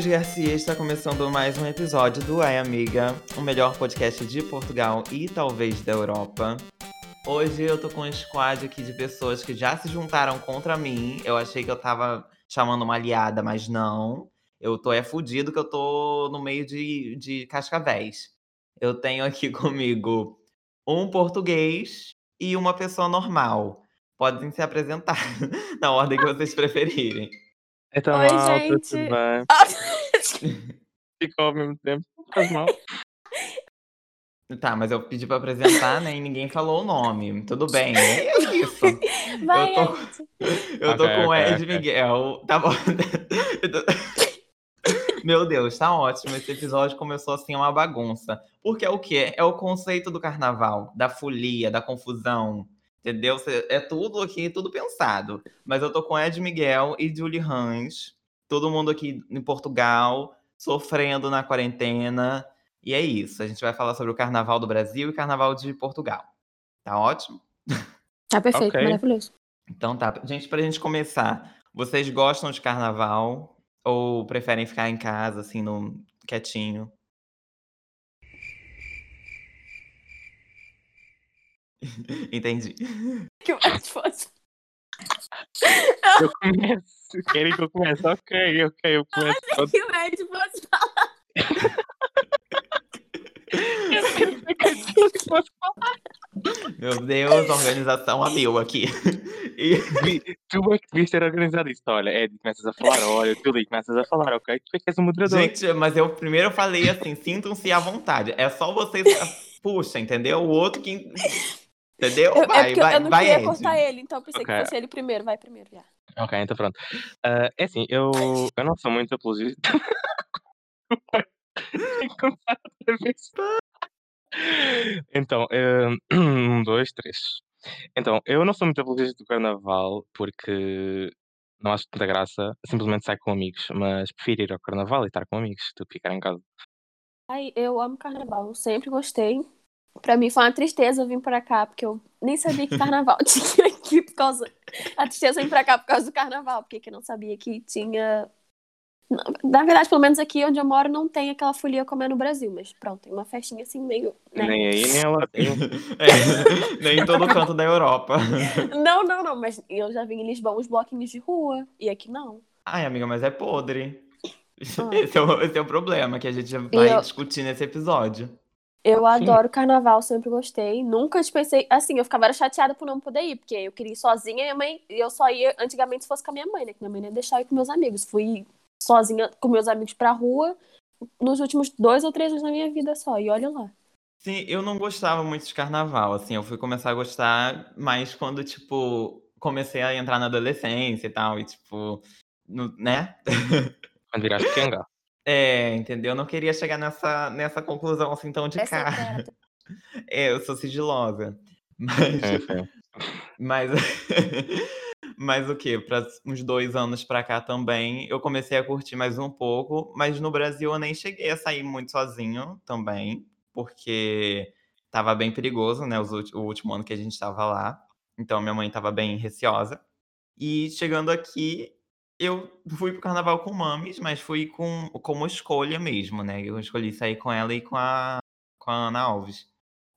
Luiz Garcia está começando mais um episódio do Ai Amiga, o melhor podcast de Portugal e talvez da Europa. Hoje eu tô com um squad aqui de pessoas que já se juntaram contra mim. Eu achei que eu tava chamando uma aliada, mas não. Eu tô é fudido que eu tô no meio de, de cascavéis. Eu tenho aqui comigo um português e uma pessoa normal. Podem se apresentar na ordem que vocês preferirem. Então, Oi, malta, gente. Ficou ao mesmo tempo. Faz mal. Tá, mas eu pedi pra apresentar, né? E ninguém falou o nome. Tudo bem, é isso. Vai, Eu tô-. Eu tô Ok, com o ok, Ed ok. Miguel. Tá bom. Meu Deus, tá ótimo. Esse episódio começou assim uma bagunça. Porque é o quê? É o conceito do carnaval, da folia, da confusão. Entendeu? É tudo aqui, tudo pensado. Mas eu tô com Ed Miguel e Julie Hans. Todo mundo aqui em Portugal, sofrendo na quarentena. E é isso. A gente vai falar sobre o carnaval do Brasil e o carnaval de Portugal. Tá ótimo? Tá perfeito, Ok. maravilhoso. Então tá, gente, pra gente começar, vocês gostam de carnaval ou preferem ficar em casa, assim, no quietinho? Entendi. Que mais fosse. Eu começo. Querem que eu comece? Ok, ok, eu começo. Que o Ed fosse falar. Meu Deus, organização a mil aqui. E- Tu é que devias ter organizado isso. Olha, Ed, começas a falar. Olha, tu ali começas a falar, ok? Tu é que és o moderador. gente, mas eu primeiro falei assim, sintam-se à vontade. É só vocês. Puxa, entendeu? O outro que. Entendeu? Eu, é vai, eu- vai, eu não vai, queria Ed. cortar ele, então eu pensei Ok. que fosse ele primeiro. Vai primeiro, já. Ok, então pronto. Ah, é assim, eu, eu não sou muito apologista. Então, eh, um, dois, três. Então, eu não sou muito apologista do carnaval porque não acho tanta graça. Simplesmente saio com amigos, mas prefiro ir ao carnaval e estar com amigos do que ficar em casa. Ai, eu amo carnaval, sempre gostei. Pra mim foi uma tristeza vir pra cá, porque eu nem sabia que carnaval tinha aqui por causa. A tristeza vir pra cá por causa do carnaval, porque eu não sabia que tinha. Na- verdade, pelo menos aqui onde eu moro, não tem aquela folia como é no Brasil, mas pronto, tem uma festinha assim meio. né? Nem aí, nem lá. É, nem em todo canto da Europa. Não, não, não, mas eu já vi em Lisboa uns bloquinhos de rua, e aqui não. Ai, amiga, mas é podre. Ah. Esse é, o, esse é o problema que a gente vai eu- discutir nesse episódio. Eu adoro carnaval, sempre gostei. Nunca pensei. Assim, eu ficava era chateada por não poder ir, porque eu queria ir sozinha e minha mãe. Eu só ia antigamente se fosse com a minha mãe, né? Que minha mãe não ia deixar eu ir com meus amigos. Fui sozinha com meus amigos pra rua nos últimos dois ou três anos da minha vida só. E olha lá. Sim, eu não gostava muito de carnaval, assim, eu fui começar a gostar mais quando, tipo, comecei a entrar na adolescência e tal, e tipo, no- né? Quando viraste Kenga. É, entendeu? Eu não queria chegar nessa, nessa conclusão assim tão de Essa é cara. É, eu sou sigilosa. Mas, Sim, sim. mas, mas o quê? Para uns dois anos pra cá também, eu comecei a curtir mais um pouco, mas no Brasil eu nem cheguei a sair muito sozinho também, porque tava bem perigoso, né? os o último ano que a gente tava lá. Então minha mãe tava bem receosa. E chegando aqui, eu fui pro carnaval com mames, mas fui com como escolha mesmo, né? Eu escolhi sair com ela e com a, com a Ana Alves.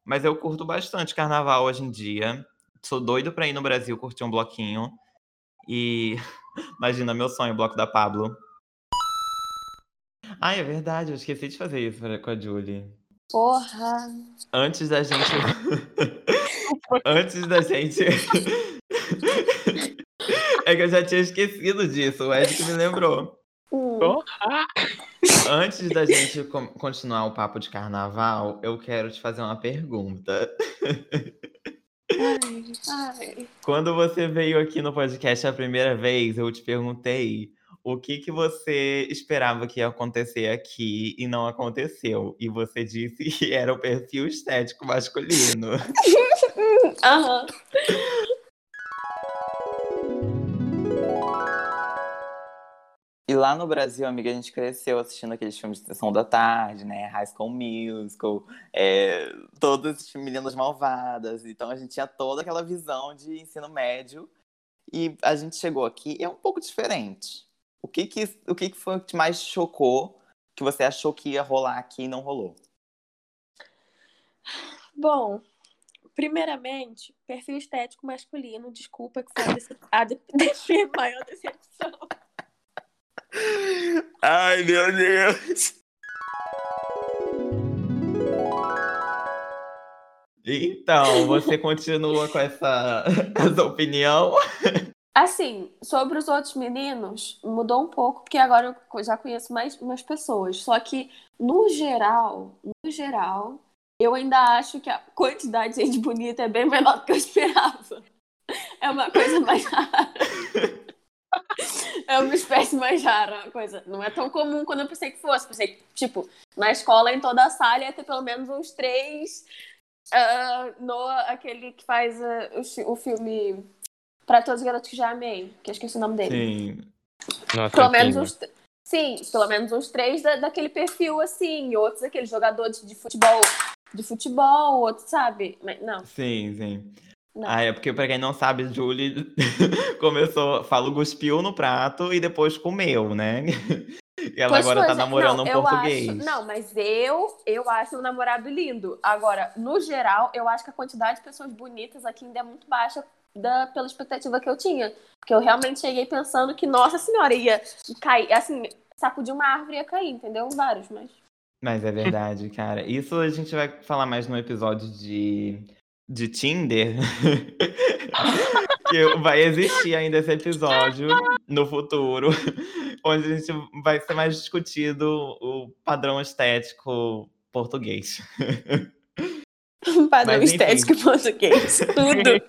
Mas eu curto bastante carnaval hoje em dia. Sou doido pra ir no Brasil curtir um bloquinho. E imagina meu sonho, o bloco da Pablo. Ai, é verdade, eu esqueci de fazer isso com a Julie. Porra. Antes da gente. Antes da gente. é que eu já tinha esquecido disso, o Ed que me lembrou. Antes da gente continuar o papo de carnaval, eu quero te fazer uma pergunta. Ai, ai. Quando você veio aqui no podcast a primeira vez, eu te perguntei o que que você esperava que ia acontecer aqui e não aconteceu. E você disse que era o perfil estético masculino. Aham. E lá no Brasil, amiga, a gente cresceu assistindo aqueles filmes de sessão da tarde, né? High School Musical, é, todos esses meninas malvadas. Então a gente tinha toda aquela visão de ensino médio. E a gente chegou aqui e é um pouco diferente. O que que, o que que foi que mais chocou, que você achou que ia rolar aqui e não rolou? Bom, primeiramente, perfil estético masculino, desculpa que foi a, decep- a de- maior decepção. Ai, meu Deus! Então, você continua com essa, essa opinião? Assim, sobre os outros meninos, mudou um pouco, porque agora eu já conheço mais umas pessoas. Só que, no geral, no geral, eu ainda acho que a quantidade de gente bonita é bem menor do que eu esperava. É uma coisa mais rara. É uma espécie mais rara, uma coisa. Não é tão comum quando eu pensei que fosse. Pensei que, tipo, na escola, em toda a sala, ia ter pelo menos uns três. ah, Noah, aquele que faz ah, o, o filme Pra Todos os Garotos que Já Amei, que eu esqueci o nome dele. Sim. Nossa, Pelo menos uns. Sim, pelo menos uns três da- daquele perfil assim, outros aqueles jogadores de futebol, de futebol, outros, sabe? Mas não, Sim, sim. Não. Ah, é porque pra quem não sabe, Julie começou, falo, cuspiu no prato e depois comeu, né? E ela Pois agora tá gente. namorando não, um português. Acho, não, mas eu, eu acho um namorado lindo. Agora, no geral, eu acho que a quantidade de pessoas bonitas aqui ainda é muito baixa da, pela expectativa que eu tinha. Porque eu realmente cheguei pensando que, nossa senhora, ia cair, assim, sacudir uma árvore ia cair, entendeu? Vários, mas. Mas é verdade, cara. Isso a gente vai falar mais no episódio de, de Tinder. que vai existir ainda esse episódio no futuro, onde a gente vai ser mais discutido o padrão estético português. Padrão Mas, estético português. Tudo.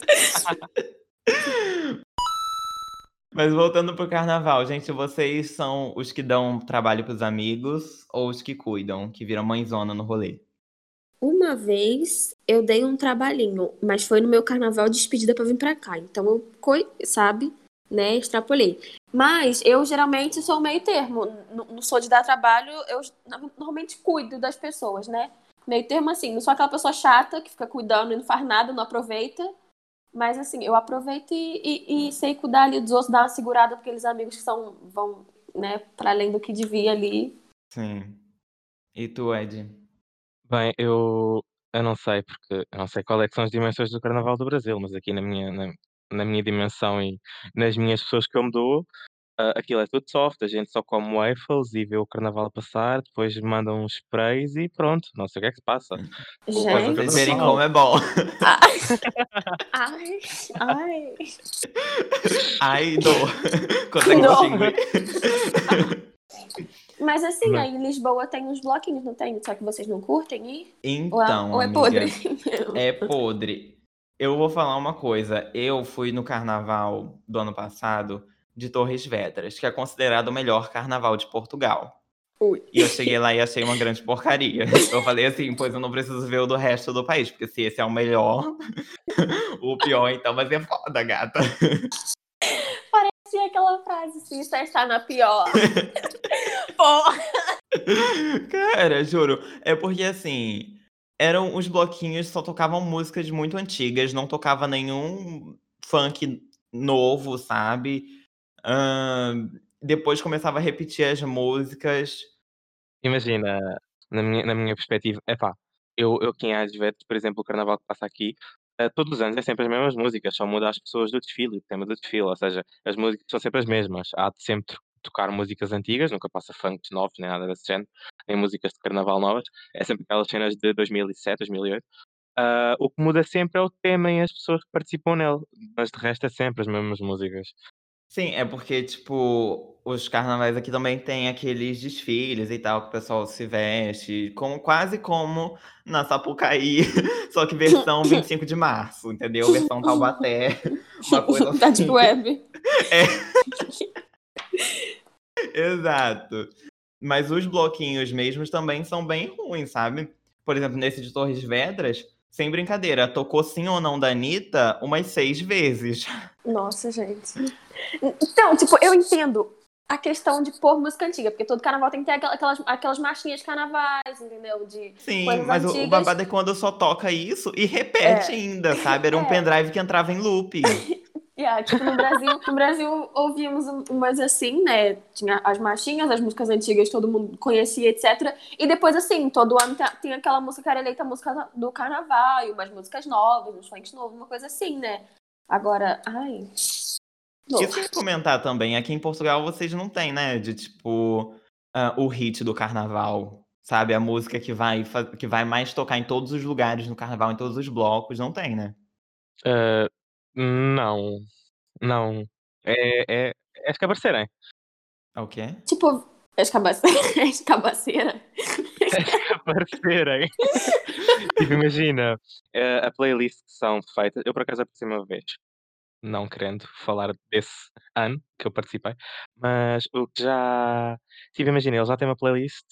Mas voltando pro carnaval, gente, vocês são os que dão trabalho pros amigos ou os que cuidam, que viram mãezona no rolê? Uma vez eu dei um trabalhinho, mas foi no meu carnaval de despedida pra vir pra cá. Então eu, coi- sabe, né, extrapolei. Mas eu geralmente sou meio termo. Não sou de dar trabalho, eu normalmente cuido das pessoas, né? Meio termo assim, não sou aquela pessoa chata que fica cuidando e não faz nada, não aproveita. Mas assim, eu aproveito e, e- e sei cuidar ali dos outros, dar uma segurada pra aqueles amigos que são, vão, né, para além do que devia ali. Sim. E tu, Ed? Bem, eu, eu não sei, porque eu não sei qual é que são as dimensões do Carnaval do Brasil, mas aqui na minha, na, na minha dimensão e nas minhas pessoas que eu me dou, ah, aquilo é tudo soft, a gente só come waffles e vê o Carnaval passar, depois mandam uns sprays e pronto, não sei o que é que se passa. Pra Gente, vocês verem Carnaval. como é bom. ai, ai. Ai, dor. Consegue Dor. distinguir? Mas assim, Mas- aí em Lisboa tem uns bloquinhos, não tem? Só que vocês não curtem ir? Ou é, Então, ou é amiga, podre? é podre. Eu vou falar uma coisa. Eu fui no carnaval do ano passado de Torres Vedras, que é considerado o melhor carnaval de Portugal. Ui. E eu cheguei lá e achei uma grande porcaria. Eu falei assim, pois eu não preciso ver o do resto do país, porque se esse é o melhor, o pior então vai ser foda, gata. Tinha aquela frase assim, você está na pior. Porra! Cara, juro. É porque assim, eram os bloquinhos só tocavam músicas muito antigas, não tocava nenhum funk novo, sabe? Ahn, depois começava a repetir as músicas. Imagina, na minha, na minha perspectiva, epá, eu, eu aqui em Aires Vedras, por exemplo, o Carnaval que passa aqui, eh, todos os anos é sempre as mesmas músicas, só muda as pessoas do desfile, o tema do desfile, ou seja, as músicas são sempre as mesmas. Há de sempre tocar músicas antigas, nunca passa funks novos, nem nada desse género, nem músicas de Carnaval novas, é sempre aquelas cenas de 2007, 2008. Ah, o que muda sempre é o tema e as pessoas que participam nele, mas de resto é sempre as mesmas músicas. Sim, é porque, tipo, os carnavais aqui também tem aqueles desfiles e tal, que o pessoal se veste, como, quase como na Sapucaí, só que versão 25 de março, entendeu? Versão Taubaté, uma coisa Tá assim. tipo web. Exato. Mas os bloquinhos mesmos também são bem ruins, sabe? Por exemplo, nesse de Torres Vedras, sem brincadeira, tocou sim ou não da Anitta umas seis vezes. Nossa, gente. Então, tipo, eu entendo a questão de pôr música antiga, porque todo carnaval tem que ter aquela- aquelas, aquelas marchinhas de carnavais, entendeu? De Sim, mas o- o antigas. babado é quando só toca isso e repete É. ainda, sabe? Era um É. pendrive que entrava em loop. Yeah, tipo, no Brasil, no Brasil ouvíamos umas assim, né? Tinha as marchinhas, as músicas antigas, todo mundo conhecia, etc. E depois, assim, todo ano tem aquela música que era eleita a música do carnaval, e umas músicas novas, uns funks novos, uma coisa assim, né? Agora, ai. Isso que eu comentar também, aqui em Portugal vocês não têm, né? De tipo, uh, o hit do carnaval. Sabe? A música que vai, que vai mais tocar em todos os lugares no carnaval, em todos os blocos, não tem, né? Uh, não, não. É, é, é as cabaceiras. É o quê? Tipo, as cabaceiras. As cabaceiras. As tipo, imagina, eh, a playlist que são feitas. Eu por acaso apareci uma vez, não querendo falar desse ano que eu participei, mas o que já. Tipo, imagina, eles já têm uma playlist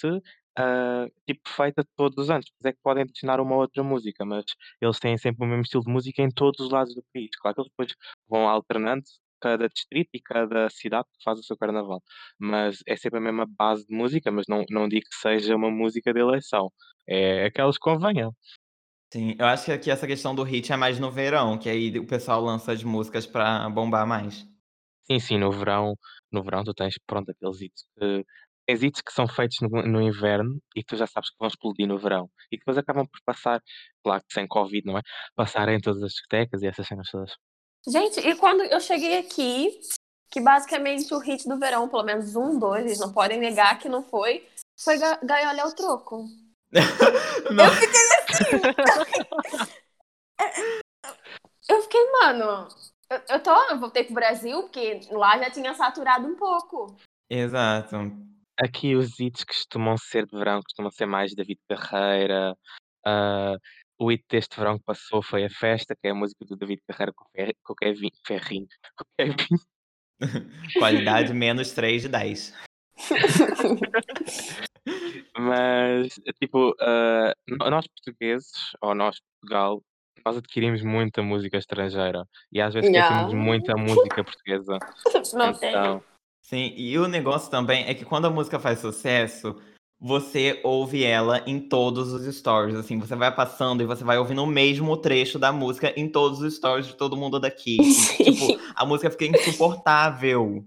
uh, tipo, feita todos os anos. Pois é que podem adicionar uma outra música, mas eles têm sempre o mesmo estilo de música em todos os lados do país. Claro que eles depois vão alternando cada distrito e cada cidade que faz o seu carnaval. Mas é sempre a mesma base de música, mas não, não digo que seja uma música de eleição. É aquelas que convenham. Sim, eu acho que aqui essa questão do hit é mais no verão, que aí o pessoal lança as músicas pra bombar mais. Sim, sim, no verão, no verão tu tens, pronto, aqueles hits que tens hits que são feitos no, no inverno e tu já sabes que vão explodir no verão. E depois acabam por passar, claro que sem Covid, não é? Passar em todas as discotecas e essas cenas todas. Gente, e quando eu cheguei aqui, que basicamente o hit do verão, pelo menos um, dois, eles não podem negar que não foi, foi Gaiola ao Troco. eu fiquei assim. eu fiquei, mano, eu, eu tô, eu voltei pro Brasil, porque lá já tinha saturado um pouco. Exato. Aqui os hits costumam ser de verão, costumam ser mais David Carreira. Uh, o hit deste verão que passou foi A Festa, que é a música do David Carreira com, o Kevin Ferrinho. Com Kevin. Qualidade menos 3 de 10. Mas, tipo, uh, nós portugueses, ou nós Portugal, nós adquirimos muita música estrangeira e às vezes esquecemos muita música portuguesa. Não então, tem. Sim, e o negócio também é que quando a música faz sucesso, você ouve ela em todos os stories, assim, você vai passando e você vai ouvindo o mesmo trecho da música em todos os stories de todo mundo daqui. E, tipo, a música fica insuportável.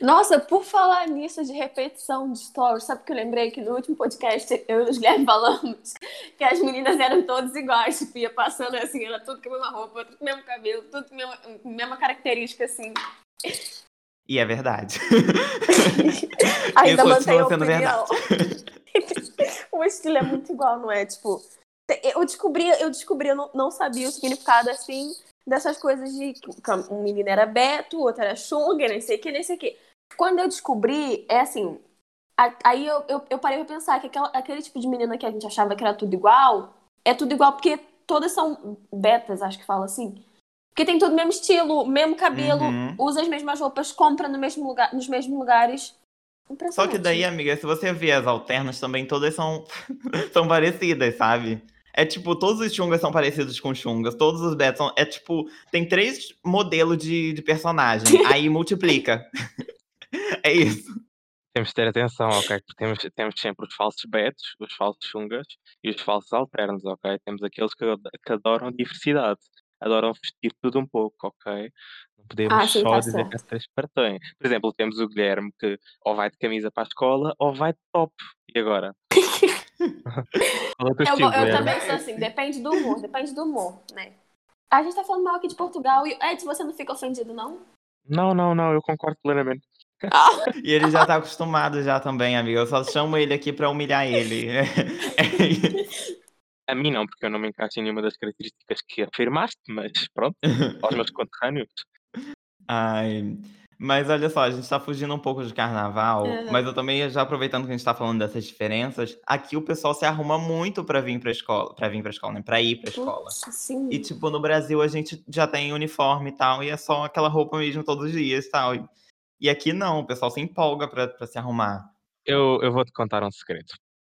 Nossa, por falar nisso de repetição de stories, sabe que eu lembrei que no último podcast eu e os Guilherme falamos que as meninas eram todas iguais, tipo, ia passando assim, era tudo com a mesma roupa, tudo com o mesmo cabelo, tudo com a mesma, mesma característica, assim. E é verdade. Ainda mantém a opinião. Verdade. o estilo é muito igual, não é? Tipo, eu descobri, eu descobri, eu não, não sabia o significado assim dessas coisas de que um menino era Beto, o outro era Xunga, nem sei o que, nem sei o que. Quando eu descobri, é assim. Aí eu, eu, eu parei pra pensar que aquela, aquele tipo de menina que a gente achava que era tudo igual, é tudo igual porque todas são betas, acho que fala assim. Porque tem todo o mesmo estilo, mesmo cabelo, uhum. usa as mesmas roupas, compra no mesmo lugar, nos mesmos lugares. Só que daí, amiga, se você ver as alternas também, todas são, são parecidas, sabe? É tipo, todos os Chungas são parecidos com Chungas, todos os Betos são. É tipo, tem três modelos de, de personagem, aí multiplica. é isso. Temos de ter atenção, ok? Porque temos, temos sempre os falsos betos, os falsos chungas e os falsos alternos, ok? Temos aqueles que, que adoram diversidade adoram vestir tudo um pouco, ok? Não podemos ah, sim, só tá dizer certo. que há três partões. Por exemplo, temos o Guilherme que ou vai de camisa para a escola ou vai de top. E agora? eu, eu também sou assim, depende do humor, depende do humor, né? A gente tá falando mal aqui de Portugal e Ed, você não fica ofendido, não? Não, não, não, eu concordo plenamente. Ah. E ele já tá acostumado já também, amigo. Eu só chamo ele aqui pra humilhar ele. A mim não, porque eu não me encaixo em nenhuma das características que afirmaste, mas pronto, aos meus conterrâneos. Ai, mas olha só, a gente tá fugindo um pouco de carnaval, uhum. mas eu também, já aproveitando que a gente tá falando dessas diferenças, aqui o pessoal se arruma muito para vir pra escola, para vir pra escola, né? Pra ir pra escola. sim. E tipo, no Brasil a gente já tem uniforme e tal, e é só aquela roupa mesmo todos os dias e tal. E aqui não, o pessoal se empolga pra, pra se arrumar. Eu, eu vou te contar um segredo.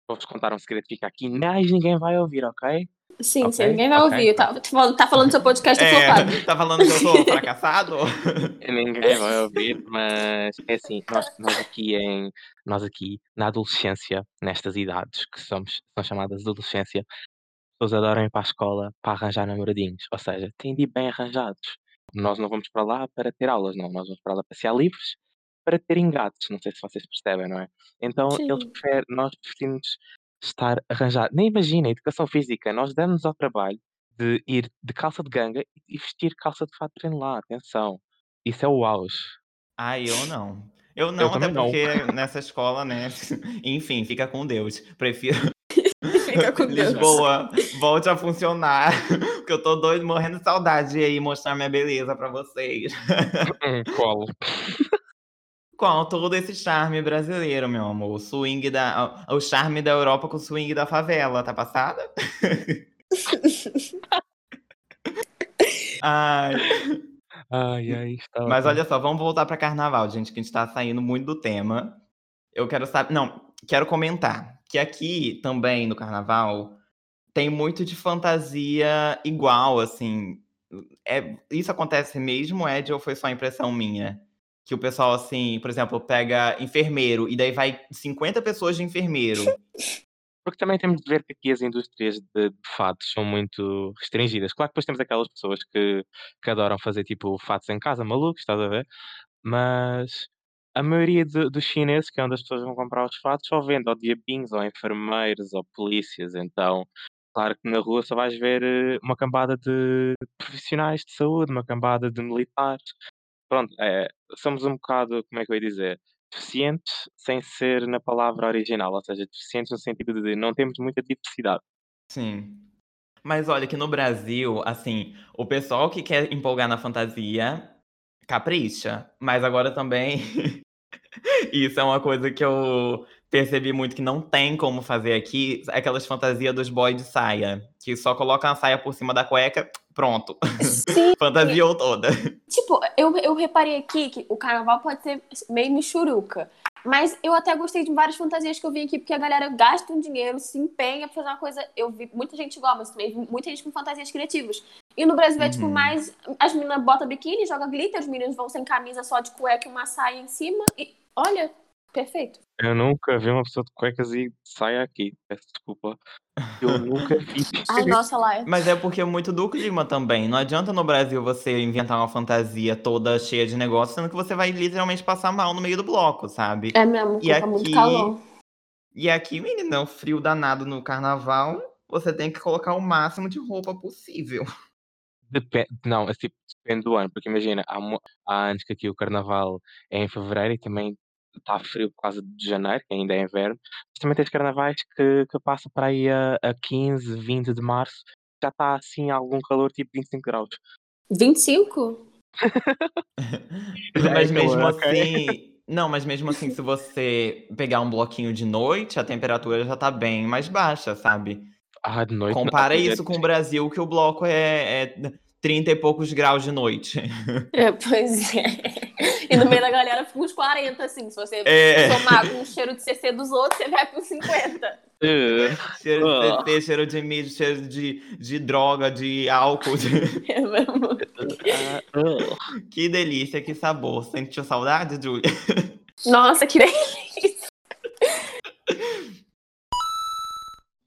Vou-vos contar um segredo que fica aqui, mas ninguém vai ouvir, ok? Sim, okay? sim, ninguém vai okay. ouvir. Tá, tá falando do seu podcast é, flopado. Tá falando que eu sou fracassado? ninguém vai ouvir, mas é assim, nós, nós, aqui em, nós aqui na adolescência, nestas idades que somos, são chamadas de adolescência, as pessoas adoram ir para a escola para arranjar namoradinhos, ou seja, têm de ir bem arranjados. nós não vamos para lá para ter aulas, não, nós vamos para lá passear livres, para ter engates, não sei se vocês percebem, não é? Então eles Sim. preferem nós preferimos estar arranjado nem imagina, educação física, nós damos ao trabalho de ir de calça de ganga e vestir calça de fato treino lá, atenção, isso é o auge. Ai, eu não. Eu Eu não, até também não. porque nessa escola, né, enfim, fica com Deus. Prefiro Fica com Deus. Lisboa volte a funcionar, porque eu tô doido, morrendo de saudade de ir mostrar minha beleza pra vocês. Um colo. Com todo esse charme brasileiro, meu amor. O swing da. O charme da Europa com o swing da favela, tá passada? Ai. Ai, ai, estava Mas olha só, vamos voltar pra carnaval, gente, que a gente tá saindo muito do tema. Eu quero saber. Não, quero comentar que aqui também no carnaval tem muito de fantasia igual, assim. É, isso acontece mesmo, Ed, ou foi só impressão minha? Que o pessoal, assim, por exemplo, pega enfermeiro e daí vai 50 pessoas de enfermeiro. Porque também temos de ver que aqui as indústrias de de fatos são muito restringidas. Claro que depois temos aquelas pessoas que que adoram fazer, tipo, fatos em casa, malucos, estás a ver? Mas a maioria de dos chineses, que é onde as pessoas vão comprar os fatos, só vende ou diabinhos, ou enfermeiros, ou polícias, então, claro que na rua só vais ver, eh, uma cambada de profissionais de saúde, uma cambada de militares. Pronto, eh, somos um bocado, como é que eu ia dizer, deficientes sem ser na palavra original, ou seja, deficientes no sentido de não temos muita diversidade. Sim. Mas olha que no Brasil, assim, o pessoal que quer empolgar na fantasia capricha, mas agora também isso é uma coisa que eu percebi muito que não tem como fazer aqui, aquelas fantasias dos boys de saia, que só coloca a saia por cima da cueca, pronto. Sim. Fantasiou toda. Tipo, eu, eu reparei aqui que o carnaval pode ser meio michuruca. Mas eu até gostei de várias fantasias que eu vi aqui, porque a galera gasta um dinheiro, se empenha pra fazer uma coisa. Eu vi muita gente igual, mas também vi muita gente com fantasias criativas. E no Brasil é tipo Uhum. mais. As meninas botam biquíni, jogam glitter, os meninos vão sem camisa só de cueca e uma saia em cima. E olha, perfeito. Eu nunca vi uma pessoa de cuecas e saia aqui, peço desculpa. Eu nunca vi. Ai, nossa, lá. Mas é porque é muito do clima também. Não adianta no Brasil você inventar uma fantasia toda cheia de negócios, sendo que você vai literalmente passar mal no meio do bloco, sabe? É mesmo, E fica muito aqui- calor. E aqui, menina, é um frio danado no carnaval. Você tem que colocar o máximo de roupa possível. Depe- Não, é tipo, depende do ano, porque imagina, há, há anos que aqui o carnaval é em fevereiro e também está frio por causa de janeiro, que ainda é inverno. Mas também tens carnavais que, que passam para aí a, a 15, 20 de março, já está assim algum calor, tipo 25 graus. 25? Já é Mas mesmo assim. Não, mas mesmo assim, se você pegar um bloquinho de noite, a temperatura já tá bem mais baixa, sabe? Ah, de noite. não. Compara é, isso com o Brasil, que o bloco é, é 30 e poucos graus de noite. É, pois é. E no meio da galera fica uns 40, assim. Se você É. tomar com o cheiro de CC dos outros, você vai com 50. Eh, Cheiro de Ah. TT, cheiro de mídia, cheiro de, de droga, de álcool. de- É ah, ah. Que delícia, que sabor. Sentiu saudade, Julia? Nossa, que delícia.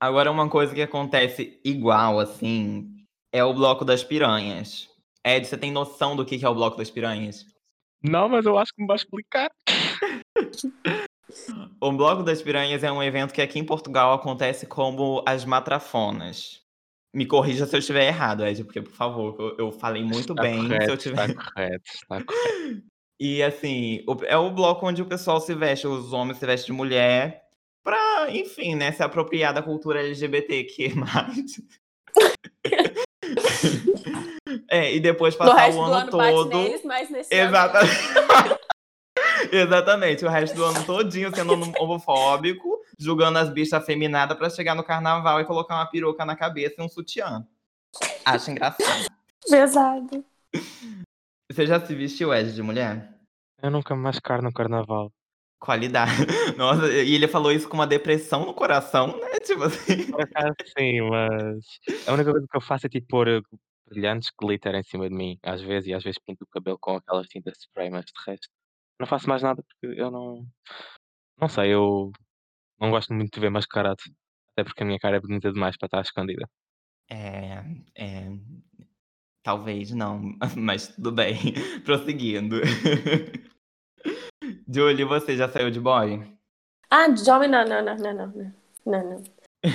Agora, uma coisa que acontece igual, assim, é o bloco das piranhas. Ed, você tem noção do que que é o bloco das piranhas? Não, mas eu acho que me vai explicar. O Bloco das Piranhas é um evento que aqui em Portugal acontece como as matrafonas. Me corrija se eu estiver errado, Ed, porque, por favor, eu, eu falei muito Está bem. correto, se eu tiver... está correto, está correto. E assim, é o bloco onde o pessoal se veste, os homens se vestem de mulher, pra, enfim, né, se apropriar da cultura LGBTQ+. é, e depois passar resto o do ano ano bate todo... neles, mas nesse ano... Exatamente. Exatamente, o resto do ano todinho sendo homofóbico, julgando as bichas afeminadas pra chegar no carnaval e colocar uma peruca na cabeça e um sutiã. Acho engraçado. Pesado. Você já se vestiu, Ed, de mulher? Eu nunca mais caro no carnaval. Qualidade. Nossa, e ele falou isso com uma depressão no coração, né? Tipo assim. Sim, mas a única coisa que eu faço é tipo pôr eh, brilhantes glitter em cima de mim, às vezes, e às vezes pinto o cabelo com aquelas tintas spray, mas de resto não faço mais nada porque eu não. Não sei, eu não gosto muito de ver mascarado. Até porque a minha cara é bonita demais para estar escondida. É, é. Talvez não, mas tudo bem. Prosseguindo. Julie, você já saiu de boy? Ah, de homem não, não, não, não, não, não, não.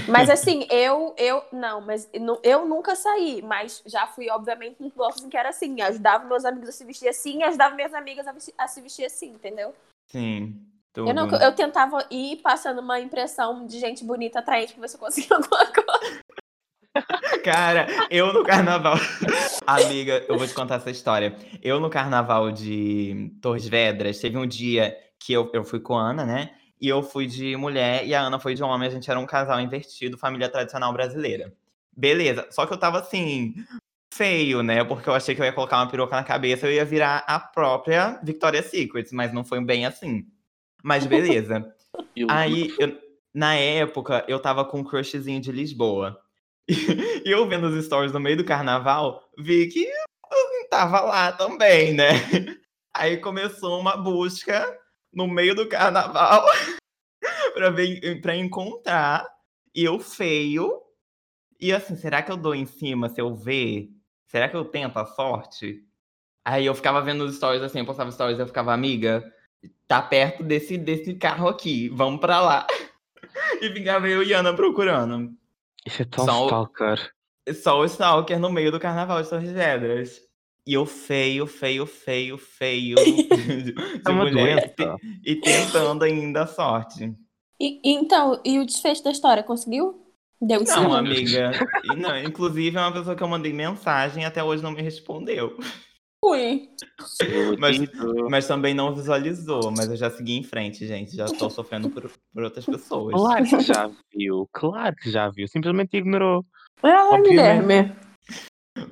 Mas assim, eu, eu, não, mas eu nunca saí, mas já fui, obviamente, nos blocos em que era assim, ajudava meus amigos a se vestir assim, e ajudava minhas amigas a, a se vestir assim, entendeu? Sim. Tudo. Eu, não, eu tentava ir passando uma impressão de gente bonita, atraente, pra ver se eu conseguia alguma coisa. Cara, eu no carnaval. Amiga, eu vou te contar essa história. Eu no carnaval de Torres Vedras, teve um dia que eu, eu fui com a Ana, né? E eu fui de mulher e a Ana foi de homem. A gente era um casal invertido, família tradicional brasileira. Beleza. Só que eu tava assim, feio, né? Porque eu achei que eu ia colocar uma peruca na cabeça, eu ia virar a própria Victoria's Secret, mas não foi bem assim. Mas beleza. E Aí, eu- na época, eu tava com um crushzinho de Lisboa. E eu vendo os stories no meio do carnaval, vi que eu tava lá também, né? Aí começou uma busca no meio do carnaval pra, ver, pra encontrar eu feio. E assim, será que eu dou em cima se eu ver? Será que eu tento a sorte? Aí eu ficava vendo os stories assim, eu postava stories, eu ficava, amiga, tá perto desse, desse carro aqui, vamos pra lá. E ficava eu e Ana procurando. Isso é tão Só o- stalker. Só o Stalker no meio do carnaval de Torres Vedras. E eu feio, feio, feio, feio. de, de É mulher. E, e tentando ainda a sorte. E, e então, e o desfecho da história, conseguiu? Deu Não, cima? amiga. Não, inclusive, é uma pessoa que eu mandei mensagem e até hoje não me respondeu. Fui. Mas-. Mas também não visualizou. Mas eu já segui em frente, gente. Já tô sofrendo por, por outras pessoas. Claro que já viu, claro que já viu, simplesmente ignorou. Ah? Guilherme.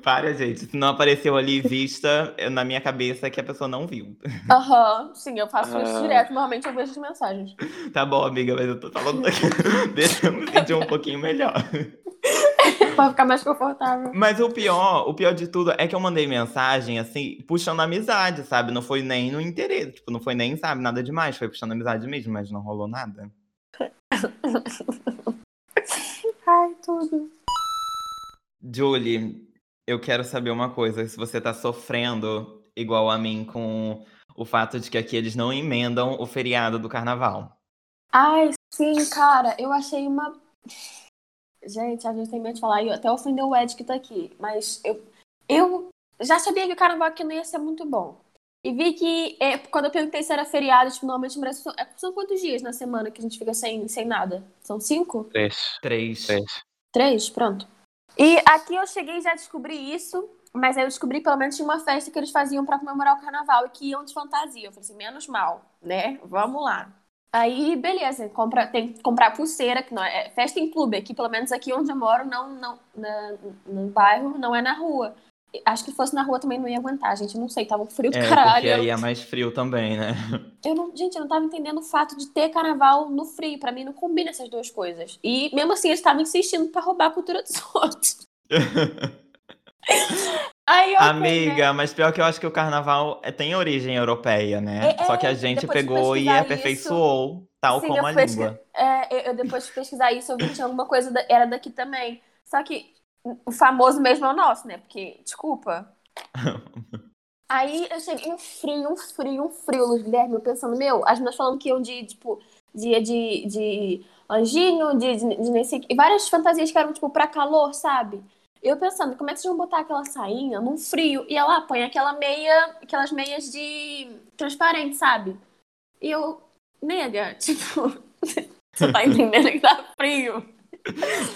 Para, gente. Se não apareceu ali vista, eu- na minha cabeça é que a pessoa não viu. Aham, sim, eu faço isso Ah. direto. Normalmente eu vejo as mensagens. Tá bom, amiga, mas eu tô falando. Deixa eu me sentir um pouquinho melhor. pra ficar mais confortável. Mas o pior, o pior de tudo é que eu mandei mensagem, assim, puxando amizade, sabe? Não foi nem no interesse. Tipo, não foi nem, sabe, nada demais. Foi puxando amizade mesmo, mas não rolou nada. Ai, tudo. Julie, eu quero saber uma coisa. Se você tá sofrendo igual a mim com o fato de que aqui eles não emendam o feriado do carnaval. Ai, sim, cara, eu achei uma. Gente, a gente tem medo de falar, e até ofendeu o Ed que tá aqui, mas eu, eu já sabia que o carnaval aqui não ia ser muito bom. E vi que é, quando eu perguntei se era feriado, tipo, normalmente no Brasil são, é, são quantos dias na semana que a gente fica sem, sem nada? São cinco? Três. Três. Três. Três? Pronto. E aqui eu cheguei e já descobri isso, mas aí eu descobri pelo menos tinha uma festa que eles faziam pra comemorar o carnaval e que iam de fantasia. Eu falei assim, menos mal, né? Vamos lá. Aí, beleza, compra, tem que comprar pulseira, que não é, é festa em clube, aqui, pelo menos aqui onde eu moro, não, não, na- no bairro, não é na rua. Acho que fosse na rua também não ia aguentar, gente. Eu não sei, tava frio do É, caralho. porque aí é mais frio também, né? Eu não, gente, eu não tava entendendo o fato de ter carnaval no frio. Pra mim não combina essas duas coisas. E mesmo assim eles estavam insistindo pra roubar a cultura dos outros. Ok, né? Amiga, mas pior que eu acho que o carnaval é- tem origem europeia, né? É, Só que a é, gente pegou e aperfeiçoou, tal Sim, como eu a língua. É, eu, eu depois de pesquisar isso, eu vi que tinha alguma coisa da- era daqui também. Só que o famoso mesmo é o nosso, né? Porque, desculpa. Aí eu cheguei um frio, um frio, um frio, Luiz Guilherme, eu pensando, meu, as meninas falando que iam de, tipo, dia de, de anjinho, de, de, de e várias fantasias que eram, tipo, pra calor, sabe? Eu pensando, como é que vocês vão botar aquela sainha num frio? E ela põe aquela meia, aquelas meias de transparente, sabe? E eu, nega, tipo, você tá entendendo que tá frio?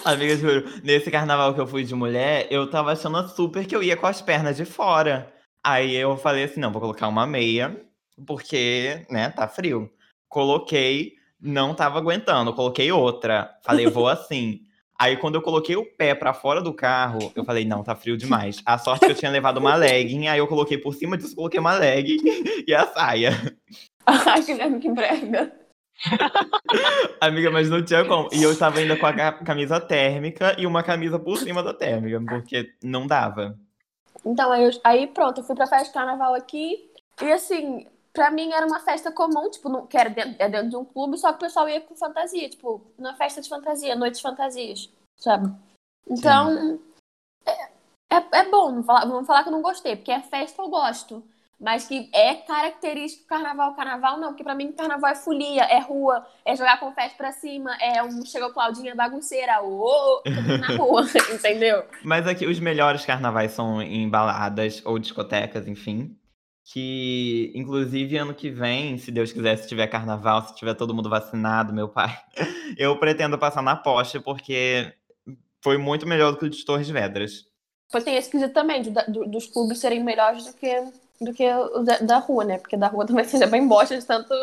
Amiga, juro, nesse carnaval que eu fui de mulher, eu tava achando super que eu ia com as pernas de fora. Aí eu falei assim, não, vou colocar uma meia, porque, né, tá frio. Coloquei, não tava aguentando, coloquei outra. Falei, vou assim. Aí quando eu coloquei o pé pra fora do carro, eu falei, não, tá frio demais. A sorte que eu tinha levado uma legging, aí eu coloquei por cima disso, coloquei uma legging e a saia. Ai, Guilherme, que brega. Amiga, mas não tinha como. E eu tava ainda com a ca- camisa térmica e uma camisa por cima da térmica, porque não dava. Então, aí, eu- aí pronto, eu fui pra festa de carnaval aqui. E assim, pra mim era uma festa comum, tipo, não, que era dentro, é dentro de um clube, só que o pessoal ia com fantasia, tipo, na festa de fantasia, noite de fantasias, sabe? Então, é, É, é bom, não falar, vamos falar que eu não gostei, porque é festa eu gosto. Mas que é característico do carnaval. Carnaval não, porque pra mim carnaval é folia, é rua, é jogar confete pra cima, é um chegou Claudinha bagunceira, ô, na rua, entendeu? Mas aqui os melhores carnavais são em baladas ou discotecas, enfim. Que, inclusive, ano que vem, se Deus quiser, se tiver carnaval, se tiver todo mundo vacinado, meu pai, eu pretendo passar na poste, porque foi muito melhor do que o de Torres Vedras. Pois tem esse quesito também, do, dos clubes serem melhores do que, do que o da, da rua, né? Porque da rua também seja bem bosta de tanto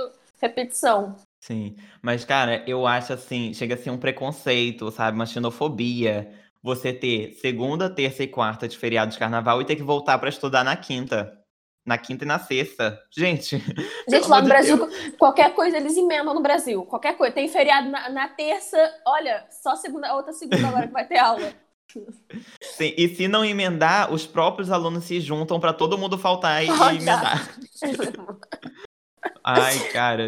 repetição. Sim, mas cara, eu acho assim, chega a ser um preconceito, sabe? Uma xenofobia. Você ter segunda, terça e quarta de feriado de carnaval e ter que voltar pra estudar na quinta. Na quinta e na sexta. Gente. Gente, lá no de Brasil, Deus. qualquer coisa eles emendam no Brasil. Qualquer coisa. Tem feriado na, na terça, olha, só segunda, outra segunda agora que vai ter aula. Sim, e se não emendar, os próprios alunos se juntam pra todo mundo faltar e, e emendar. Ai, cara.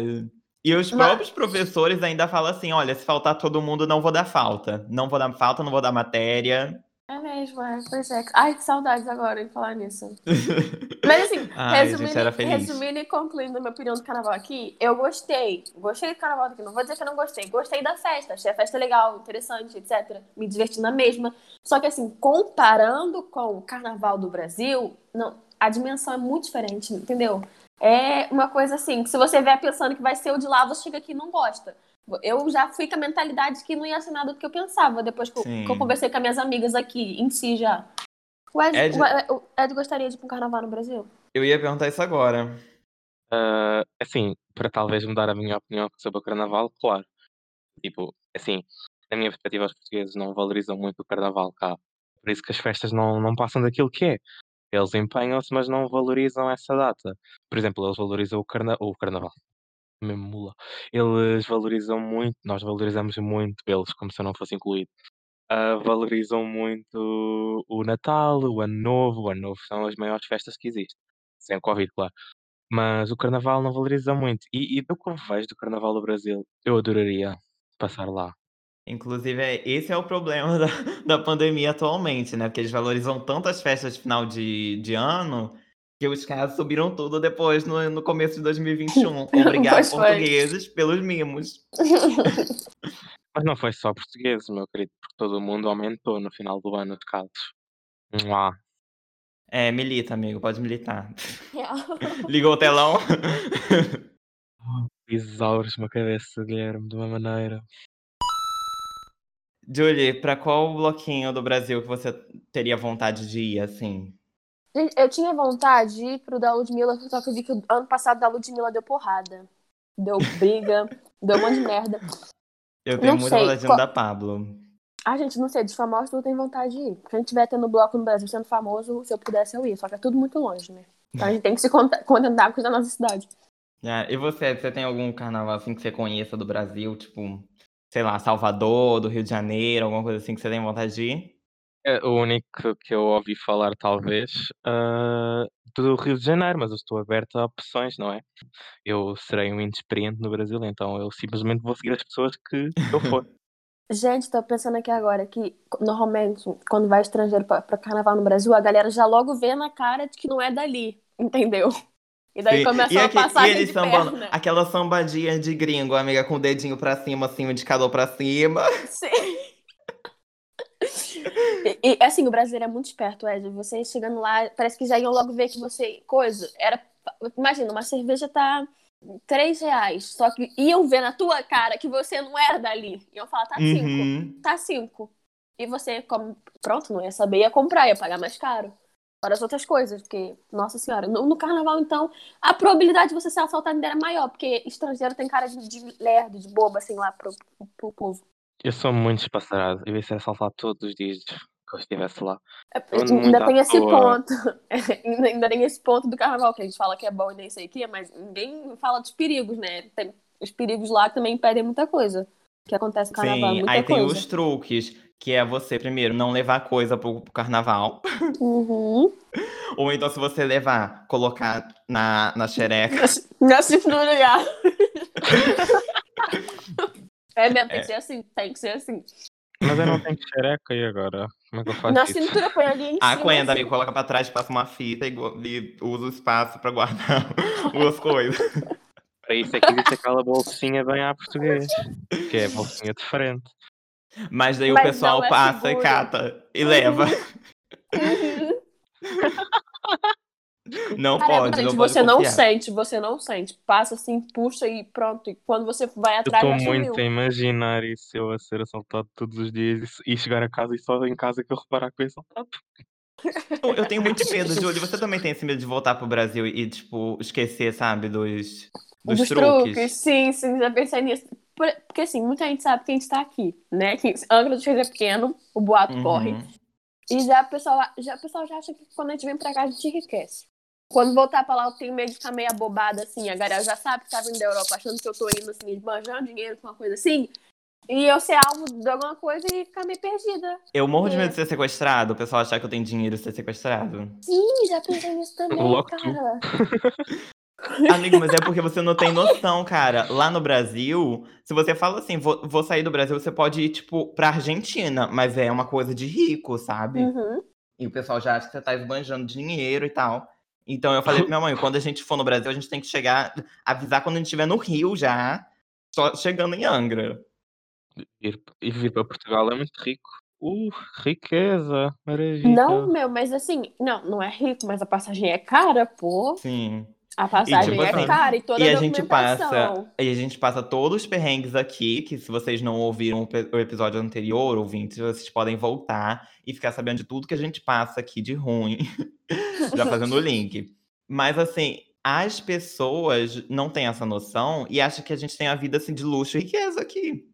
E os Mas- próprios professores ainda falam assim: olha, se faltar todo mundo, não vou dar falta. Não vou dar falta, não vou dar matéria. É mesmo, é. Pois é. Ai, que saudades agora de falar nisso. Mas assim, Ai, resumindo, era feliz. resumindo e concluindo a minha opinião do carnaval aqui, eu gostei. Gostei do carnaval daqui. Não vou dizer que eu não gostei. Gostei da festa. Achei a festa legal, interessante, etc. Me diverti na mesma. Só que assim, comparando com o carnaval do Brasil, não, a dimensão é muito diferente, entendeu? É uma coisa assim, que se você vier pensando que vai ser o de lá, você chega aqui e não gosta. Eu já fui com a mentalidade que não ia ser nada do que eu pensava, depois que que eu conversei com as minhas amigas aqui, em si já. O Ed, Ed- o Ed- gostaria de ir para um carnaval no Brasil? Eu ia perguntar isso agora. Ah, assim, para talvez mudar a minha opinião sobre o carnaval, claro. Tipo, assim, na minha perspectiva, os portugueses não valorizam muito o carnaval cá. Por isso que as festas não, não passam daquilo que é. Eles empenham-se, mas não valorizam essa data. Por exemplo, eles valorizam o, carna o carnaval. Mesmo mula. Eles valorizam muito, nós valorizamos muito eles, como se eu não fosse incluído. Ah, valorizam muito o Natal, o Ano Novo. O Ano Novo são as maiores festas que existem. Sem Covid, claro. Mas o carnaval não valoriza muito. E, e do que eu vejo do carnaval do Brasil, eu adoraria passar lá. Inclusive, é- esse é o problema da, da pandemia atualmente, né? Porque eles valorizam tanto as festas de final de, de ano que os casos subiram tudo depois no, no começo de 2021. Obrigado, Pois foi. portugueses, pelos mimos. Mas não foi só portugueses, meu querido, porque todo mundo aumentou no final do ano de casos. Mua. É, milita, amigo, pode militar. Ligou o telão? Exaures uma cabeça, Guilherme, de uma maneira. Julie, pra qual bloquinho do Brasil que você teria vontade de ir, assim? Gente, eu tinha vontade de ir pro da Ludmilla, só que eu vi que o ano passado da Ludmilla deu porrada. Deu briga, deu um monte de merda. Eu tenho Não muita sei, vontade de qual- da Pablo. Ah, gente, não sei, dos famosos eu tenho vontade de ir. Se a gente tiver tendo bloco no Brasil sendo famoso, se eu pudesse eu ia. Só que é tudo muito longe, né? Então a gente tem que se contentar com da nossa cidade. Ah, e você, você tem algum carnaval assim que você conheça do Brasil, tipo, sei lá, Salvador, do Rio de Janeiro, alguma coisa assim que você tem vontade de ir? É o único que eu ouvi falar, talvez, ah, do Rio de Janeiro, mas eu estou aberto a opções, não é? Eu serei um inexperiente no Brasil, então eu simplesmente vou seguir as pessoas que eu for. Gente, tô pensando aqui agora que normalmente, quando vai estrangeiro pra, pra carnaval no Brasil, a galera já logo vê na cara de que não é dali, entendeu? E daí Sim. começa e, a aqui, passar e eles de sambando, perna. aquela sambadinha de gringo, amiga, com o dedinho pra cima, assim, o indicador pra cima. Sim. E, e, assim, o brasileiro é muito esperto, Ed. Você chegando lá, parece que já iam logo ver que você. Coisa. Era. Imagina, uma cerveja tá três reais. Só que iam ver na tua cara que você não era dali. Iam falar, tá cinco. Uhum. Tá cinco. E você, pronto, não ia saber, ia comprar, ia pagar mais caro. Fora as outras coisas, porque, nossa senhora, no, no carnaval, então, a probabilidade de você ser assaltado ainda era maior, porque estrangeiro tem cara de, de lerdo, de bobo, assim, lá pro, pro, pro povo. Eu sou muito espaçarado. Eu ia ser assaltado todos os dias que eu estivesse lá. É, muito ainda tem esse toa. ponto. ainda, ainda tem esse ponto do carnaval, que a gente fala que é bom e nem sei o que, mas ninguém fala dos perigos, né? Tem os perigos lá que também impedem muita coisa. Que acontece no carnaval, Sim, muita aí tem coisa. os truques, que é você, primeiro, não levar coisa pro, pro carnaval. Uhum. Ou então, se você levar, colocar na, na xereca. Na cintura já. É mesmo, tem que ser assim, tem que ser assim. Mas eu não tenho xereca e agora? Como é que eu faço Na isso? cintura põe ali em Ah, cima. Quenda, assim. amigo, coloca pra trás, passa uma fita e, e usa o espaço pra guardar as coisas. Para isso é que existe aquela bolsinha bem à português, que é a bolsinha de frente. Mas daí o Mas pessoal não é passa e cata e leva. Uhum. Não Caramba, pode, gente, não pode você não confiar. sente, você não sente. Passa assim, puxa e pronto. E quando você vai Eu atrás, estou já muito sumiu. a imaginar isso, eu a ser assaltado todos os dias e e chegar a casa e só em casa que eu reparar que fui assaltado. Eu, eu tenho muito medo, Júlio. Você também tem esse medo de voltar pro Brasil e, tipo, esquecer, sabe, dos, dos, Dos truques? truques, sim, sim, já pensei nisso. Por- Porque assim, muita gente sabe que a gente tá aqui, né? Que Angra dos Reis é pequeno, o boato Uhum. corre. E já o pessoal, já, o pessoal já acha que quando a gente vem pra cá, a gente enriquece. Quando voltar pra lá, eu tenho medo de ficar meio abobada, assim. A galera já sabe que tá vindo da Europa, achando que eu tô indo, assim, esbanjando dinheiro com uma coisa assim. E eu ser alvo de alguma coisa e ficar meio perdida. Eu morro de É. medo de ser sequestrado, o pessoal achar que eu tenho dinheiro e ser sequestrado. Sim, já pensei nisso também, cara. Amigo, mas é porque você não tem noção, cara. Lá no Brasil, se você fala assim, vou, vou sair do Brasil, você pode ir, tipo, pra Argentina, mas é uma coisa de rico, sabe? Uhum. E o pessoal já acha que você tá esbanjando dinheiro e tal. Então eu falei pra minha mãe, quando a gente for no Brasil, a gente tem que chegar, avisar quando a gente estiver no Rio já, só chegando em Angra. Ir, e vir para Portugal é muito rico. Uh, riqueza, maravilha. Não, meu, mas assim, não, não é rico, mas a passagem é cara, pô. Sim. A passagem tipo é assim, cara e toda E a a gente passa, e a gente passa todos os perrengues aqui, que se vocês não ouviram o episódio anterior, ouvintes, vocês podem voltar e ficar sabendo de tudo que a gente passa aqui de ruim, já fazendo o link. Mas assim, as pessoas não têm essa noção e acham que a gente tem a vida assim de luxo e riqueza aqui.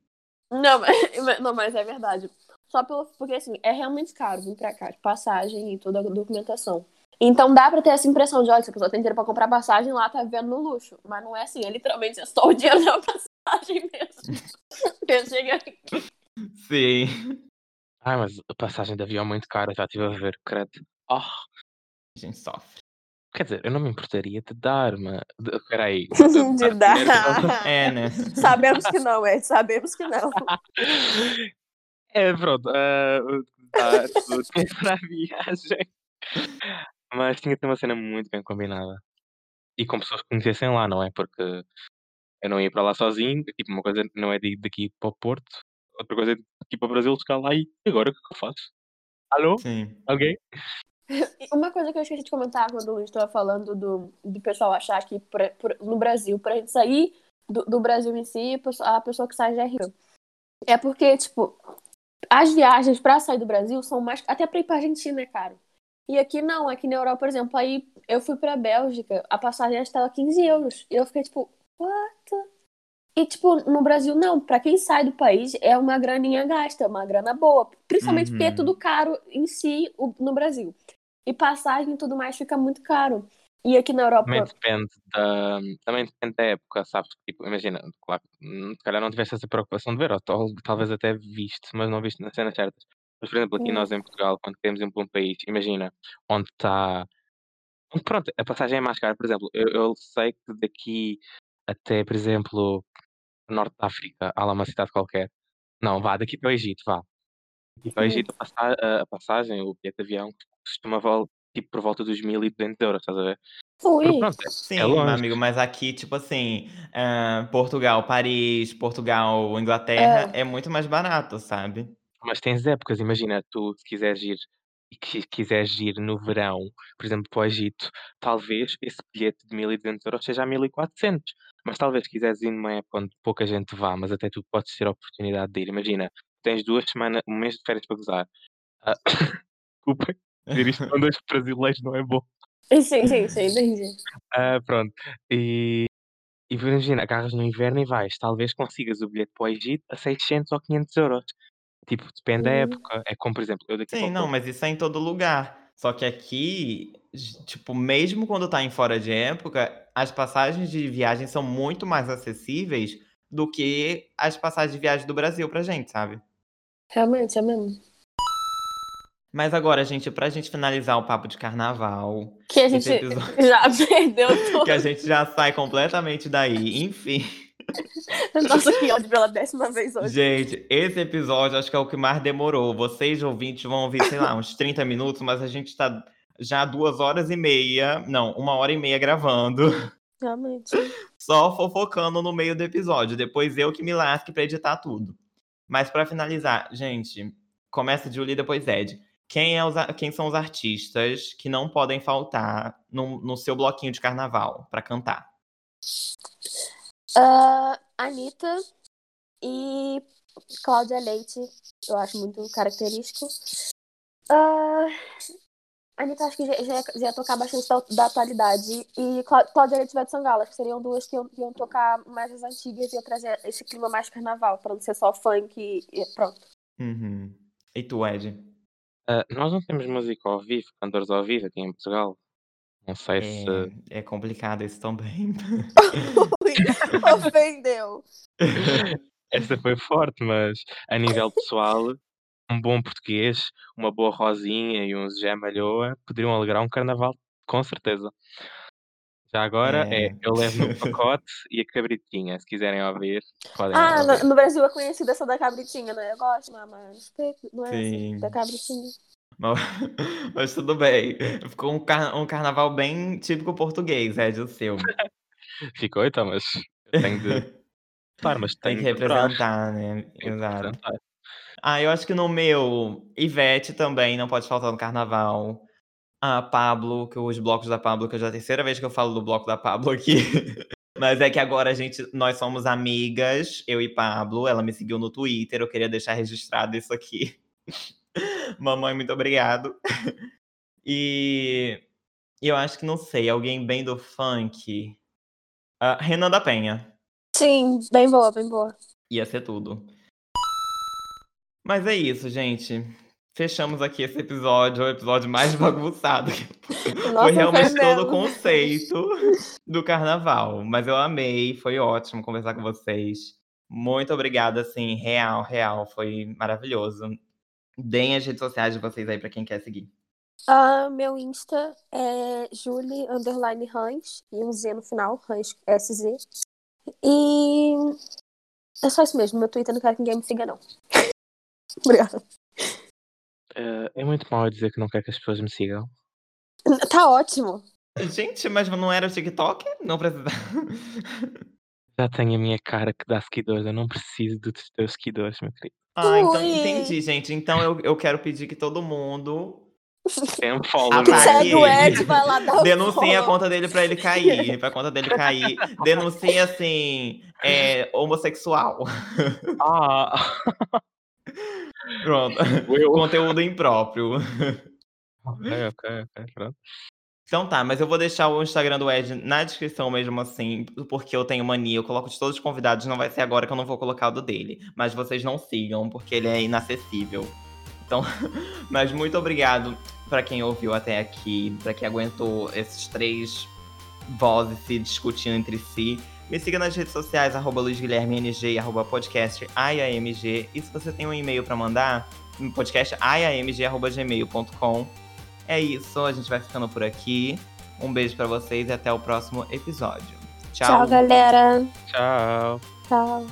Não, mas, não, mas é verdade. Só pelo, porque assim, é realmente caro vir pra cá, de passagem e toda a documentação. Então dá pra ter essa impressão de, olha, se a pessoa tem dinheiro pra comprar passagem, lá tá vivendo no luxo. Mas não é assim, é literalmente é só o dinheiro da passagem mesmo. Porque chega aqui. Sim. Ai, mas a passagem de avião é muito cara, já estive a ver, credo. Oh, A gente sofre. quer dizer, eu não me importaria de dar, mas. de- Peraí. De dar. É, né? Sabemos que não, é, sabemos que não. É, pronto. ah, tá, tudo para a viagem. Mas tinha que ter uma cena muito bem combinada. E com pessoas que conhecessem lá, não é? Porque eu não ia para lá sozinho. Tipo, uma coisa não é de ir daqui para o Porto, outra coisa é de ir para o Brasil, chegar lá e "E agora o que é que eu faço? Alô? Sim. Alguém? Uma coisa que eu esqueci de comentar quando o Luiz estava falando do, do pessoal achar que pra- por- no Brasil, pra gente sair do, do Brasil em si, a pessoa- que sai já é rica. É porque, tipo, as viagens pra sair do Brasil são mais. Até pra ir pra Argentina é caro. E aqui não, aqui na Europa, por exemplo, aí eu fui pra Bélgica, a passagem estava 15 euros. E eu fiquei tipo, what? E, tipo, no Brasil, não. Pra quem sai do país, é uma graninha gasta, é uma grana boa. Principalmente porque é Uhum. tudo caro em si no Brasil. E passagem e tudo mais fica muito caro. E aqui na Europa. Também depende da, também depende da época, sabes? Tipo, imagina, claro, hum, se calhar não tivesse essa preocupação de ver, ou tal- talvez até viste, mas não viste nas cenas certas. Mas, por exemplo, aqui nós em Portugal, quando queremos ir para um país, imagina, onde está. Pronto, a passagem é mais cara. Por exemplo, eu, eu sei que daqui até, por exemplo, Norte da África, há lá uma cidade qualquer. Não, vá, daqui para o Egito, vá. Daqui para o. Egito, a, passa- a- a passagem, o bilhete de avião, costuma valer tipo por volta dos 1200 euros, estás a ver? Ui. Pronto, é- Sim, é meu amigo, mas aqui, tipo assim, ah, Portugal, Paris, Portugal, Inglaterra, é. muito mais barato, sabe? Mas tens épocas, imagina, tu se quiseres ir e que quiseres ir no verão, por exemplo, para o Egito, talvez esse bilhete de 1200 euros seja a 1400. Mas talvez quiseres ir numa época onde pouca gente vá, mas até tu podes ter a oportunidade de ir. Imagina, tens duas semanas, um mês de férias para gozar. Ah, Desculpem, dizer isto quando os brasileiros não é bom. Sim, sim, sim, entendi. Ah, pronto. E, e imagina, agarras no inverno e vais. Talvez consigas o bilhete para o Egito a 600 ou 500 euros. Tipo, depende da Hum. época. É como, por exemplo, eu daqui Sim, não, mas isso é em todo lugar. Só que aqui, j- tipo, mesmo quando tá em fora de época, as passagens de viagem são muito mais acessíveis do que as passagens de viagem do Brasil pra gente, sabe? Realmente, é mesmo. Mas agora, gente, pra gente finalizar o papo de carnaval, Que a esse gente episódio já perdeu tudo. que a gente já sai completamente daí, enfim. Nossa, que ódio pela décima vez hoje. Gente, esse episódio acho que é o que mais demorou. Vocês, ouvintes, vão ouvir, sei lá, uns 30 minutos, mas a gente tá já duas horas e meia, não, uma hora e meia gravando. Realmente. Só fofocando no meio do episódio. Depois eu que me lasque pra editar tudo. Mas pra finalizar, gente, começa Julie e depois Ed. Quem, é os, quem são os artistas que não podem faltar no, no seu bloquinho de carnaval pra cantar? Uh, Anitta e Cláudia Leite, eu acho muito característico. Uh, Anitta acho que já, já, já ia tocar bastante da, da atualidade. E Cláudia Leite e Ivete Sangalo, acho que seriam duas que iam, iam tocar mais as antigas e ia trazer esse clima mais carnaval, pra não ser só funk e pronto. Uhum. E tu, Ed? Uh, nós não temos música ao vivo, cantores ao vivo aqui em Portugal. Não sei É, se. é complicado isso também. Ofendeu. Essa foi forte, mas a nível pessoal, um bom português, uma boa rosinha e um Zé Malhoa poderiam alegrar um carnaval, com certeza. Já agora é, É. eu levo no pacote e a cabritinha, se quiserem ouvir, podem Ah, ouvir. no, no Brasil é conhecida essa da cabritinha, né? Eu gosto, mas não é assim, Sim. da cabritinha. Mas, mas tudo bem. Ficou um, car- um carnaval bem típico português, Ed, o seu. Ficou então, mas tenho de. Claro, mas Tem que representar, né? Exato. representar. Ah, eu acho que no meu, Ivete também não pode faltar no carnaval. A Pablo, que os blocos da Pablo, que já é a terceira vez que eu falo do bloco da Pablo aqui. Mas é que agora a gente, nós somos amigas, eu e Pablo. Ela me seguiu no Twitter, eu queria deixar registrado isso aqui. Mamãe, muito obrigado. E eu acho que não sei, alguém bem do funk. Ah, Renan da Penha. Sim, bem boa, bem boa. Ia ser tudo. Mas é isso, gente. Fechamos aqui esse episódio, o episódio mais bagunçado. Nossa, foi realmente todo o conceito do carnaval. Mas eu amei, foi ótimo conversar com vocês. Muito obrigada, assim, real, real. Foi maravilhoso. Deem as redes sociais de vocês aí pra quem quer seguir. Ah, meu Insta é Julie underline Hans e um Z no final, Hans SZ. E é só isso mesmo. Meu Twitter não quero que ninguém me siga, não. Obrigada. Eh, é muito mal dizer que não quero que as pessoas me sigam. Tá ótimo. Gente, mas não era o TikTok? Não precisa. Já tenho a minha cara que dá seguidores, eu não preciso dos teus seguidores, meu querido. Ah, então Ui. entendi, gente. Então eu, eu quero pedir que todo mundo Tem um follow, meu. Segue o ele. Ed, vai lá dar o Denuncia a conta dele pra ele cair. Pra conta dele cair. Denuncia assim, é, homossexual. Ah! Pronto. Eu. Conteúdo impróprio. ok, ok, ok, pronto. Então tá, mas eu vou deixar o Instagram do Ed na descrição mesmo assim, porque eu tenho mania, eu coloco de todos os convidados, não vai ser agora que eu não vou colocar o do dele. Mas vocês não sigam, porque ele é inacessível. Então, mas muito obrigado pra quem ouviu até aqui, pra quem aguentou esses três vozes se discutindo entre si. Me siga nas redes sociais, arroba luizguilhermeng, arroba podcast IAMG. E se você tem um e-mail pra mandar, podcast iamg.gmail.com. É isso, a gente vai ficando por aqui. Um beijo pra vocês e até o próximo episódio. Tchau, galera. Tchau. Tchau.